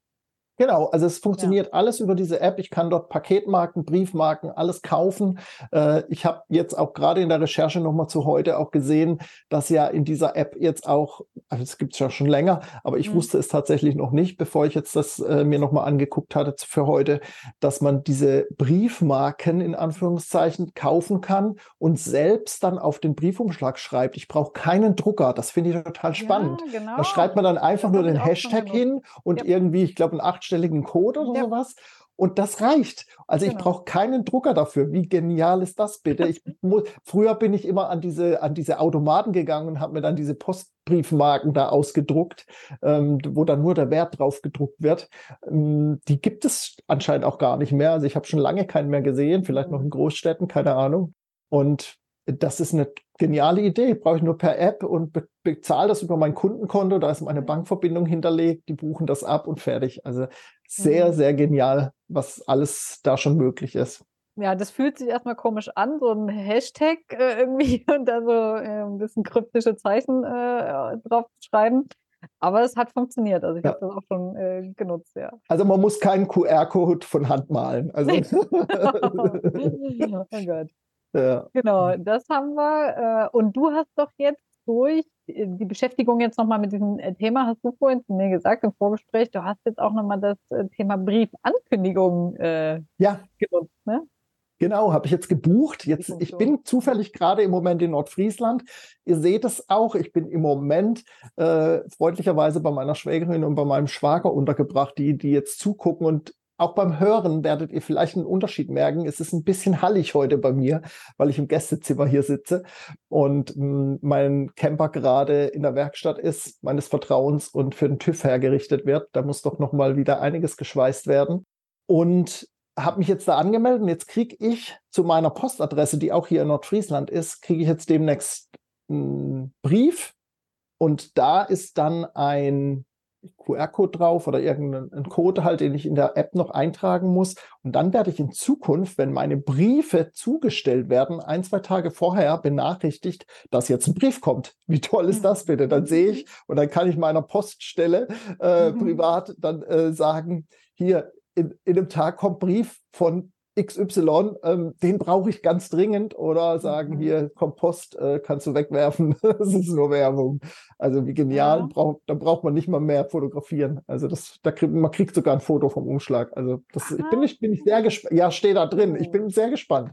Genau, also es funktioniert ja. alles über diese App. Ich kann dort Paketmarken, Briefmarken, alles kaufen. Äh, ich habe jetzt auch gerade in der Recherche nochmal zu heute auch gesehen, dass ja in dieser App jetzt auch, also es gibt es ja schon länger, aber ich mhm. wusste es tatsächlich noch nicht, bevor ich jetzt das äh, mir nochmal angeguckt hatte für heute, dass man diese Briefmarken in Anführungszeichen kaufen kann und selbst dann auf den Briefumschlag schreibt. Ich brauche keinen Drucker. Das finde ich total spannend. Ja, genau. Da schreibt man dann einfach das nur den Hashtag hin und ja. irgendwie, ich glaube, ein acht achtstelligen Code oder ja. sowas. Und das reicht. Also genau. ich brauche keinen Drucker dafür. Wie genial ist das bitte? Ich muss, früher bin ich immer an diese, an diese Automaten gegangen und habe mir dann diese Postbriefmarken da ausgedruckt, ähm, wo dann nur der Wert drauf gedruckt wird. Ähm, die gibt es anscheinend auch gar nicht mehr. Also ich habe schon lange keinen mehr gesehen, vielleicht noch in mhm. Großstädten, keine Ahnung. Und das ist eine geniale Idee. Brauche ich nur per App und be bezahle das über mein Kundenkonto. Da ist meine Bankverbindung hinterlegt. Die buchen das ab und fertig. Also sehr, mhm. sehr genial, was alles da schon möglich ist. Ja, das fühlt sich erstmal komisch an, so ein Hashtag äh, irgendwie *laughs* und da so äh, ein bisschen kryptische Zeichen äh, drauf schreiben. Aber es hat funktioniert. Also ich ja. habe das auch schon äh, genutzt, ja. Also man muss keinen QR-Code von Hand malen. Also *laughs* *laughs* oh Gott. Ja. Genau, das haben wir. Äh, und du hast doch jetzt durch äh, die Beschäftigung jetzt nochmal mit diesem äh, Thema, hast du vorhin zu mir gesagt im Vorgespräch, du hast jetzt auch nochmal das Thema Briefankündigung äh, ja. genutzt, ne? Genau, habe ich jetzt gebucht. Jetzt, ich bin zufällig gerade im Moment in Nordfriesland. Ihr seht es auch. Ich bin im Moment äh, freundlicherweise bei meiner Schwägerin und bei meinem Schwager untergebracht, die, die jetzt zugucken und auch beim Hören werdet ihr vielleicht einen Unterschied merken. Es ist ein bisschen hallig heute bei mir, weil ich im Gästezimmer hier sitze und hm, mein Camper gerade in der Werkstatt ist, meines Vertrauens und für den TÜV hergerichtet wird. Da muss doch noch mal wieder einiges geschweißt werden. Und habe mich jetzt da angemeldet und jetzt kriege ich zu meiner Postadresse, die auch hier in Nordfriesland ist, kriege ich jetzt demnächst einen Brief und da ist dann ein QR-Code drauf oder irgendeinen Code halt, den ich in der App noch eintragen muss. Und dann werde ich in Zukunft, wenn meine Briefe zugestellt werden, ein, zwei Tage vorher benachrichtigt, dass jetzt ein Brief kommt. Wie toll ist das bitte? Dann sehe ich *laughs* und dann kann ich meiner Poststelle äh, mhm. privat dann äh, sagen, hier in, in einem Tag kommt Brief von XY, ähm, den brauche ich ganz dringend oder sagen, mhm. hier Kompost äh, kannst du wegwerfen, *laughs* das ist nur Werbung. Also wie genial, ja. brauch, da braucht man nicht mal mehr fotografieren. Also das, da kriegt, man kriegt sogar ein Foto vom Umschlag. Also das ich bin ich, bin ich sehr gespannt. Ja, steht da drin. Ich bin sehr gespannt.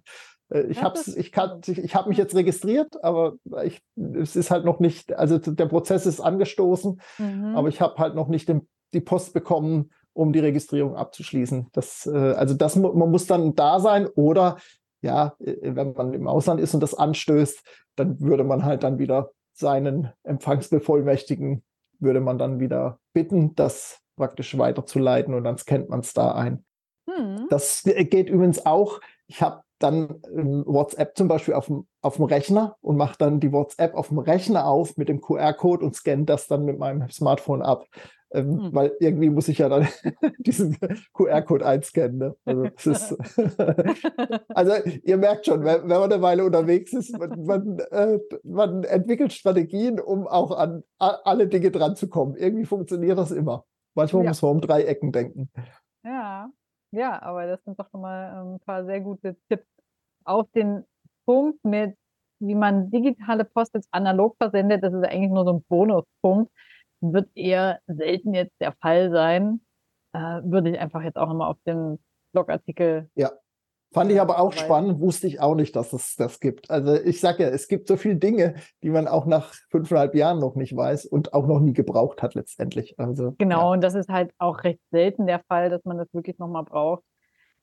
Äh, ich habe ich kann, ich, ich habe mich jetzt registriert, aber ich, es ist halt noch nicht, also der Prozess ist angestoßen, mhm. aber ich habe halt noch nicht den, die Post bekommen, um die Registrierung abzuschließen. Das, äh, also das, man muss dann da sein oder ja, äh, wenn man im Ausland ist und das anstößt, dann würde man halt dann wieder seinen Empfangsbevollmächtigen, würde man dann wieder bitten, das praktisch weiterzuleiten und dann scannt man es da ein. Hm. Das geht übrigens auch, ich habe dann ähm, WhatsApp zum Beispiel auf dem, auf dem Rechner und mache dann die WhatsApp auf dem Rechner auf mit dem QR-Code und scanne das dann mit meinem Smartphone ab. Ähm, mhm. Weil irgendwie muss ich ja dann *laughs* diesen QR-Code einscannen. Ne? Also, ist, *laughs* also, ihr merkt schon, wenn, wenn, man eine Weile unterwegs ist, man, man, äh, man entwickelt Strategien, um auch an alle Dinge dran zu kommen. Irgendwie funktioniert das immer. Manchmal ja. muss man um drei Ecken denken. Ja, ja, aber das sind doch schon mal ähm, ein paar sehr gute Tipps. Auf den Punkt mit, wie man digitale Post jetzt analog versendet, das ist eigentlich nur so ein Bonuspunkt wird eher selten jetzt der Fall sein. Äh, würde ich einfach jetzt auch nochmal auf den Blogartikel. Ja. Fand ich aber auch spannend, wusste ich auch nicht, dass es das gibt. Also ich sage ja, es gibt so viele Dinge, die man auch nach fünfeinhalb Jahren noch nicht weiß und auch noch nie gebraucht hat letztendlich. Also, genau, ja. und das ist halt auch recht selten der Fall, dass man das wirklich nochmal braucht.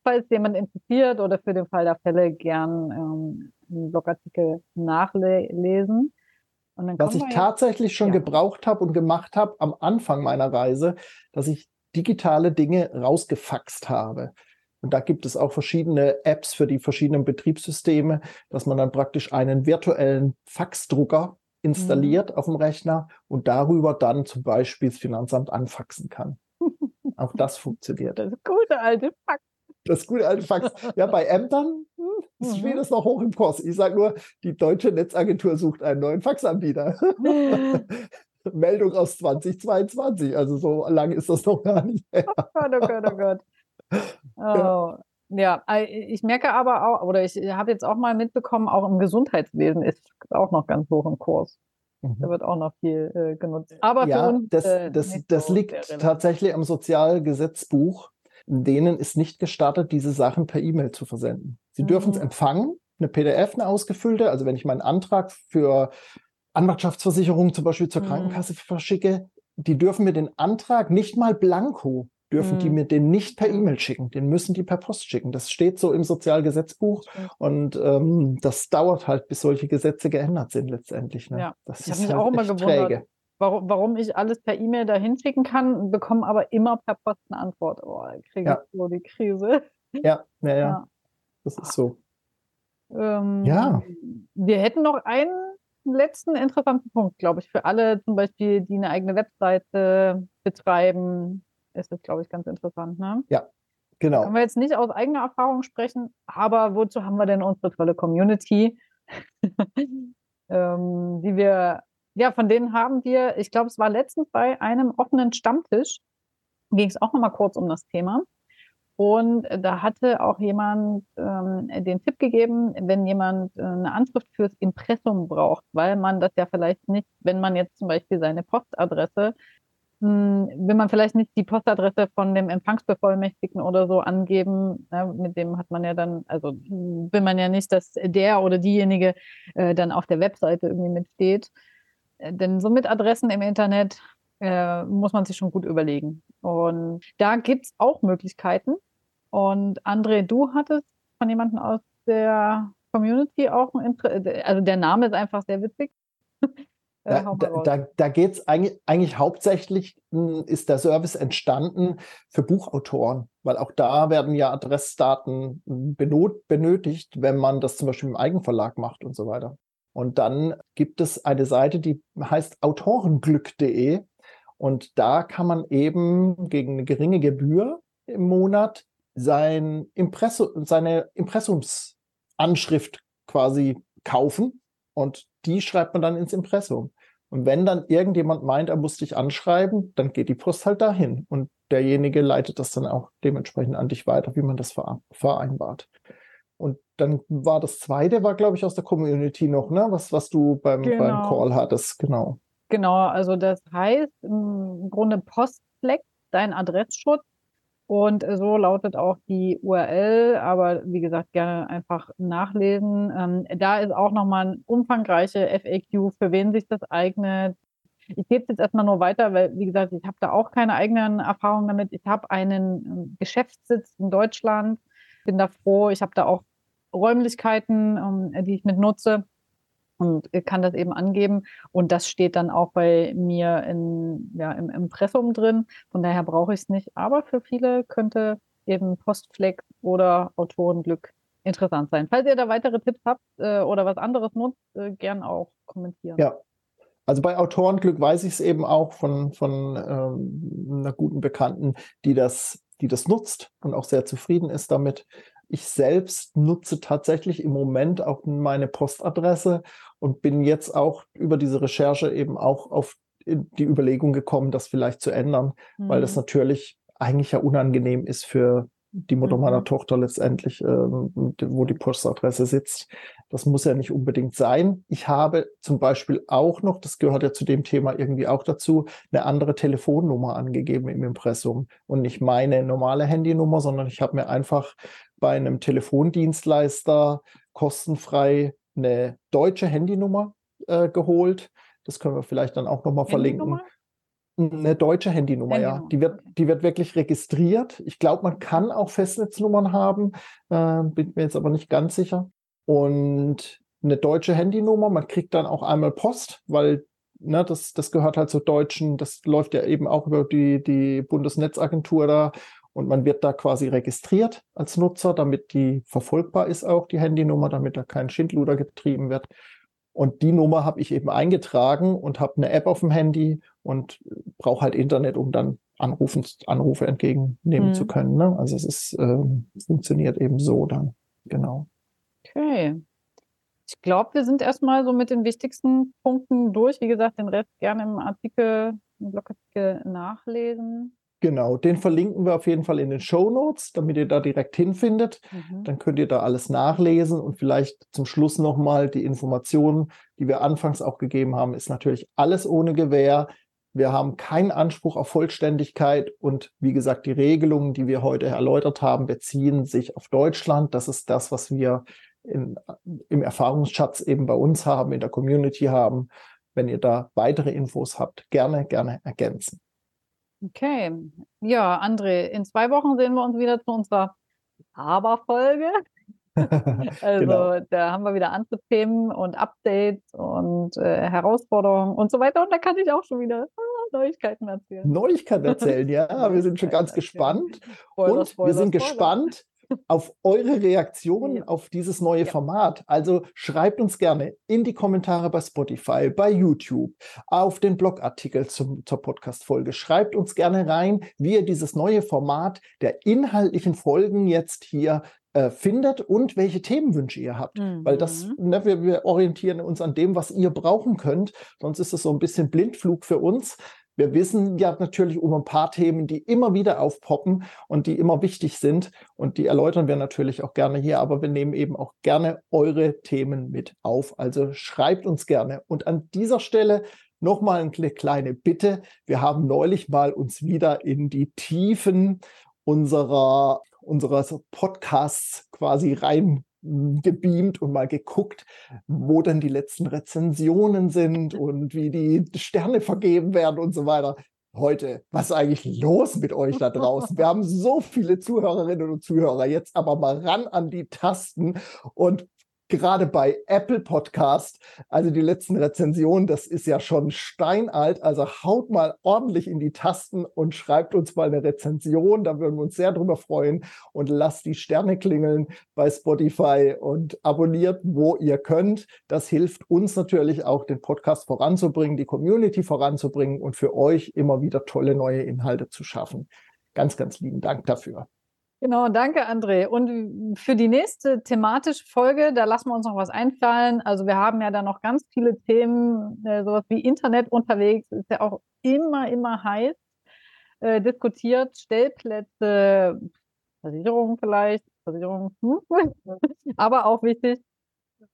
Falls jemand interessiert oder für den Fall der Fälle gern ähm, einen Blogartikel nachlesen. Was ich tatsächlich schon ja. gebraucht habe und gemacht habe am Anfang meiner Reise, dass ich digitale Dinge rausgefaxt habe. Und da gibt es auch verschiedene Apps für die verschiedenen Betriebssysteme, dass man dann praktisch einen virtuellen Faxdrucker installiert mhm. auf dem Rechner und darüber dann zum Beispiel das Finanzamt anfaxen kann. auch das funktioniert. Das gute alte Fax. Das gute alte Fax. Ja, bei Ämtern hm, steht mhm. es noch hoch im Kurs. Ich sage nur, die deutsche Netzagentur sucht einen neuen Faxanbieter. *laughs* Meldung aus 2022. Also so lange ist das noch gar nicht her. Oh Gott, oh Gott, oh Gott. *laughs* Oh. Ja. ja, ich merke aber auch, oder ich habe jetzt auch mal mitbekommen, auch im Gesundheitswesen ist auch noch ganz hoch im Kurs. Da mhm. wird auch noch viel äh, genutzt. Aber ja, uns, das, äh, das, das liegt tatsächlich am Sozialgesetzbuch denen ist nicht gestattet, diese Sachen per E-Mail zu versenden. Sie mhm. dürfen es empfangen, eine PDF, eine ausgefüllte. Also wenn ich meinen Antrag für Anwaltschaftsversicherung zum Beispiel zur mhm. Krankenkasse verschicke, die dürfen mir den Antrag nicht mal blanko dürfen mhm. die mir den nicht per E-Mail schicken. Den müssen die per Post schicken. Das steht so im Sozialgesetzbuch mhm. und ähm, das dauert halt, bis solche Gesetze geändert sind letztendlich. Ne? Ja. Das ich habe mich halt auch immer gewundert, warum, warum ich alles per E-Mail dahin schicken kann, bekomme aber immer per Post eine Antwort. Oh, da kriege ich ja. so die Krise. Ja, ja, ja. ja. Das ist so. Ähm, ja. Wir hätten noch einen letzten interessanten Punkt, glaube ich, für alle zum Beispiel, die eine eigene Webseite betreiben, ist das, glaube ich, ganz interessant. Ne? Ja, genau. Können wir jetzt nicht aus eigener Erfahrung sprechen, aber wozu haben wir denn unsere tolle Community, *laughs* ähm, die wir, ja, von denen haben wir, ich glaube, es war letztens bei einem offenen Stammtisch, ging es auch nochmal kurz um das Thema. Und da hatte auch jemand ähm, den Tipp gegeben, wenn jemand äh, eine Anschrift fürs Impressum braucht, weil man das ja vielleicht nicht, wenn man jetzt zum Beispiel seine Postadresse, mh, hm, will man vielleicht nicht die Postadresse von dem Empfangsbevollmächtigten oder so angeben, ne, mit dem hat man ja dann, also will man ja nicht, dass der oder diejenige äh, dann auf der Webseite irgendwie mitsteht. Äh, denn so mit Adressen im Internet äh, muss man sich schon gut überlegen. Und da gibt es auch Möglichkeiten. Und André, du hattest von jemandem aus der Community auch ein Interesse, also der Name ist einfach sehr witzig. *laughs* Äh, da, da, da geht es eigentlich, eigentlich, hauptsächlich, hm, ist der Service entstanden für Buchautoren, weil auch da werden ja Adressdaten hm, benötigt, wenn man das zum Beispiel im Eigenverlag macht und so weiter. Und dann gibt es eine Seite, die heißt autorenglück.de und da kann man eben gegen eine geringe Gebühr im Monat sein Impressum, seine Impressumsanschrift quasi kaufen und die schreibt man dann ins Impressum. Und wenn dann irgendjemand meint, er muss dich anschreiben, dann geht die Post halt dahin und derjenige leitet das dann auch dementsprechend an dich weiter, wie man das vereinbart. Und dann war das zweite, war glaube ich aus der Community noch, ne? Was, was du beim, genau. beim Call hattest, genau. Genau, also das heißt im Grunde Postflex, dein Adressschutz. Und so lautet auch die URL, aber wie gesagt, gerne einfach nachlesen. Ähm, da ist auch nochmal ein umfangreiche FAQ, für wen sich das eignet. Ich gebe es jetzt erstmal nur weiter, weil, wie gesagt, ich habe da auch keine eigenen Erfahrungen damit. Ich habe einen ähm, Geschäftssitz in Deutschland, bin da froh. Ich habe da auch Räumlichkeiten, um, die ich mit nutze und kann das eben angeben. Und das steht dann auch bei mir in, ja, im Impressum drin. Von daher brauche ich es nicht. Aber für viele könnte eben Postflex oder Autorenglück interessant sein. Falls ihr da weitere Tipps habt äh, oder was anderes nutzt, äh, gern auch kommentieren. Ja. Also bei Autorenglück weiß ich es eben auch von, von ähm, einer guten Bekannten, die das, die das nutzt und auch sehr zufrieden ist damit. Ich selbst nutze tatsächlich im Moment auch meine Postadresse und bin jetzt auch über diese Recherche eben auch auf die Überlegung gekommen, das vielleicht zu ändern, mhm. weil das mhm. natürlich eigentlich ja unangenehm ist für die Mutter mhm. meiner Tochter letztendlich, ähm, wo die Postadresse sitzt. Das muss ja nicht unbedingt sein. Ich habe zum Beispiel auch noch, das gehört ja zu dem Thema irgendwie auch dazu, eine andere Telefonnummer angegeben im Impressum und nicht meine normale Handynummer, sondern ich habe mir einfach bei einem Telefondienstleister kostenfrei eine deutsche Handynummer äh, geholt. Das können wir vielleicht dann auch nochmal verlinken. Eine deutsche Handynummer, Handynummer, ja. Die wird, die wird wirklich registriert. Ich glaube, man kann auch Festnetznummern haben, äh, bin mir jetzt aber nicht ganz sicher. Und eine deutsche Handynummer, man kriegt dann auch einmal Post, weil ne, das, das gehört halt zur deutschen, das läuft ja eben auch über die, die Bundesnetzagentur da und man wird da quasi registriert als Nutzer, damit die verfolgbar ist auch, die Handynummer, damit da kein Schindluder getrieben wird. Und die Nummer habe ich eben eingetragen und habe eine App auf dem Handy und brauche halt Internet, um dann Anrufen, Anrufe entgegennehmen mhm. zu können. Ne? Also es ist, äh, funktioniert eben so dann. Genau. Okay. Ich glaube, wir sind erstmal so mit den wichtigsten Punkten durch. Wie gesagt, den Rest gerne im Artikel, im Blogartikel nachlesen. Genau, den verlinken wir auf jeden Fall in den Show Notes, damit ihr da direkt hinfindet. Mhm. Dann könnt ihr da alles nachlesen und vielleicht zum Schluss nochmal die Informationen, die wir anfangs auch gegeben haben, ist natürlich alles ohne Gewähr. Wir haben keinen Anspruch auf Vollständigkeit und wie gesagt, die Regelungen, die wir heute erläutert haben, beziehen sich auf Deutschland. Das ist das, was wir in, im Erfahrungsschatz eben bei uns haben, in der Community haben. Wenn ihr da weitere Infos habt, gerne, gerne ergänzen. Okay. Ja, André, in zwei Wochen sehen wir uns wieder zu unserer Aber-Folge. *laughs* also genau. da haben wir wieder andere Themen und Updates und äh, Herausforderungen und so weiter. Und da kann ich auch schon wieder ah, Neuigkeiten erzählen. Neuigkeiten erzählen, ja. Wir sind schon ganz gespannt. Spoiler, und Spoiler, wir sind Spoiler. gespannt auf eure Reaktionen auf dieses neue ja. Format. Also schreibt uns gerne in die Kommentare bei Spotify, bei YouTube, auf den Blogartikel zum, zur Podcast-Folge. Schreibt uns gerne rein, wie ihr dieses neue Format der inhaltlichen Folgen jetzt hier äh, findet und welche Themenwünsche ihr habt. Mhm. Weil das, mhm. ne, wir, wir orientieren uns an dem, was ihr brauchen könnt. Sonst ist es so ein bisschen Blindflug für uns. Wir wissen ja natürlich um ein paar Themen, die immer wieder aufpoppen und die immer wichtig sind. Und die erläutern wir natürlich auch gerne hier. Aber wir nehmen eben auch gerne eure Themen mit auf. Also schreibt uns gerne. Und an dieser Stelle nochmal eine kleine Bitte. Wir haben neulich mal uns wieder in die Tiefen unserer, unserer Podcasts quasi rein gebeamt und mal geguckt, wo denn die letzten Rezensionen sind *laughs* und wie die Sterne vergeben werden und so weiter. Heute, was ist eigentlich los mit euch da draußen? Wir haben so viele Zuhörerinnen und Zuhörer. Jetzt aber mal ran an die Tasten und gerade bei Apple Podcast, also die letzten Rezensionen, das ist ja schon steinalt. Also haut mal ordentlich in die Tasten und schreibt uns mal eine Rezension. Da würden wir uns sehr drüber freuen. Und lasst die Sterne klingeln bei Spotify und abonniert, wo ihr könnt. Das hilft uns natürlich auch, den Podcast voranzubringen, die Community voranzubringen und für euch immer wieder tolle neue Inhalte zu schaffen. Ganz, ganz lieben Dank dafür. Genau, danke, André. Und für die nächste thematische Folge, da lassen wir uns noch was einfallen. Also wir haben ja da noch ganz viele Themen, äh, sowas wie Internet unterwegs, ist ja auch immer, immer heiß äh, diskutiert. Stellplätze, Versicherungen vielleicht, Versicherungen, hm? *laughs* aber auch wichtig.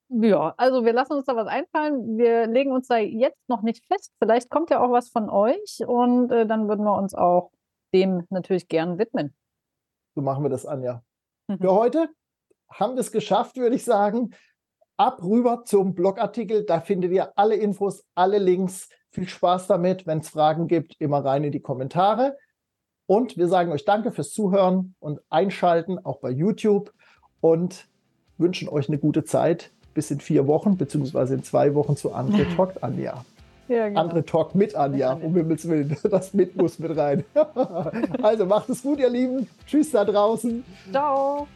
Ja, also wir lassen uns da was einfallen. Wir legen uns da jetzt noch nicht fest. Vielleicht kommt ja auch was von euch und äh, dann würden wir uns auch dem natürlich gern widmen. So machen wir das, Anja. Mhm. Für heute haben wir es geschafft, würde ich sagen. Ab rüber zum Blogartikel. Da findet ihr alle Infos, alle Links. Viel Spaß damit. Wenn es Fragen gibt, immer rein in die Kommentare. Und wir sagen euch Danke fürs Zuhören und Einschalten, auch bei YouTube. Und wünschen euch eine gute Zeit bis in vier Wochen, beziehungsweise in zwei Wochen zu *laughs* André Talk, Anja. Ja, genau. Andere Talk mit Anja, um Himmels Willen. Das mit muss mit rein. *laughs* also macht es gut, ihr Lieben. Tschüss da draußen. Ciao.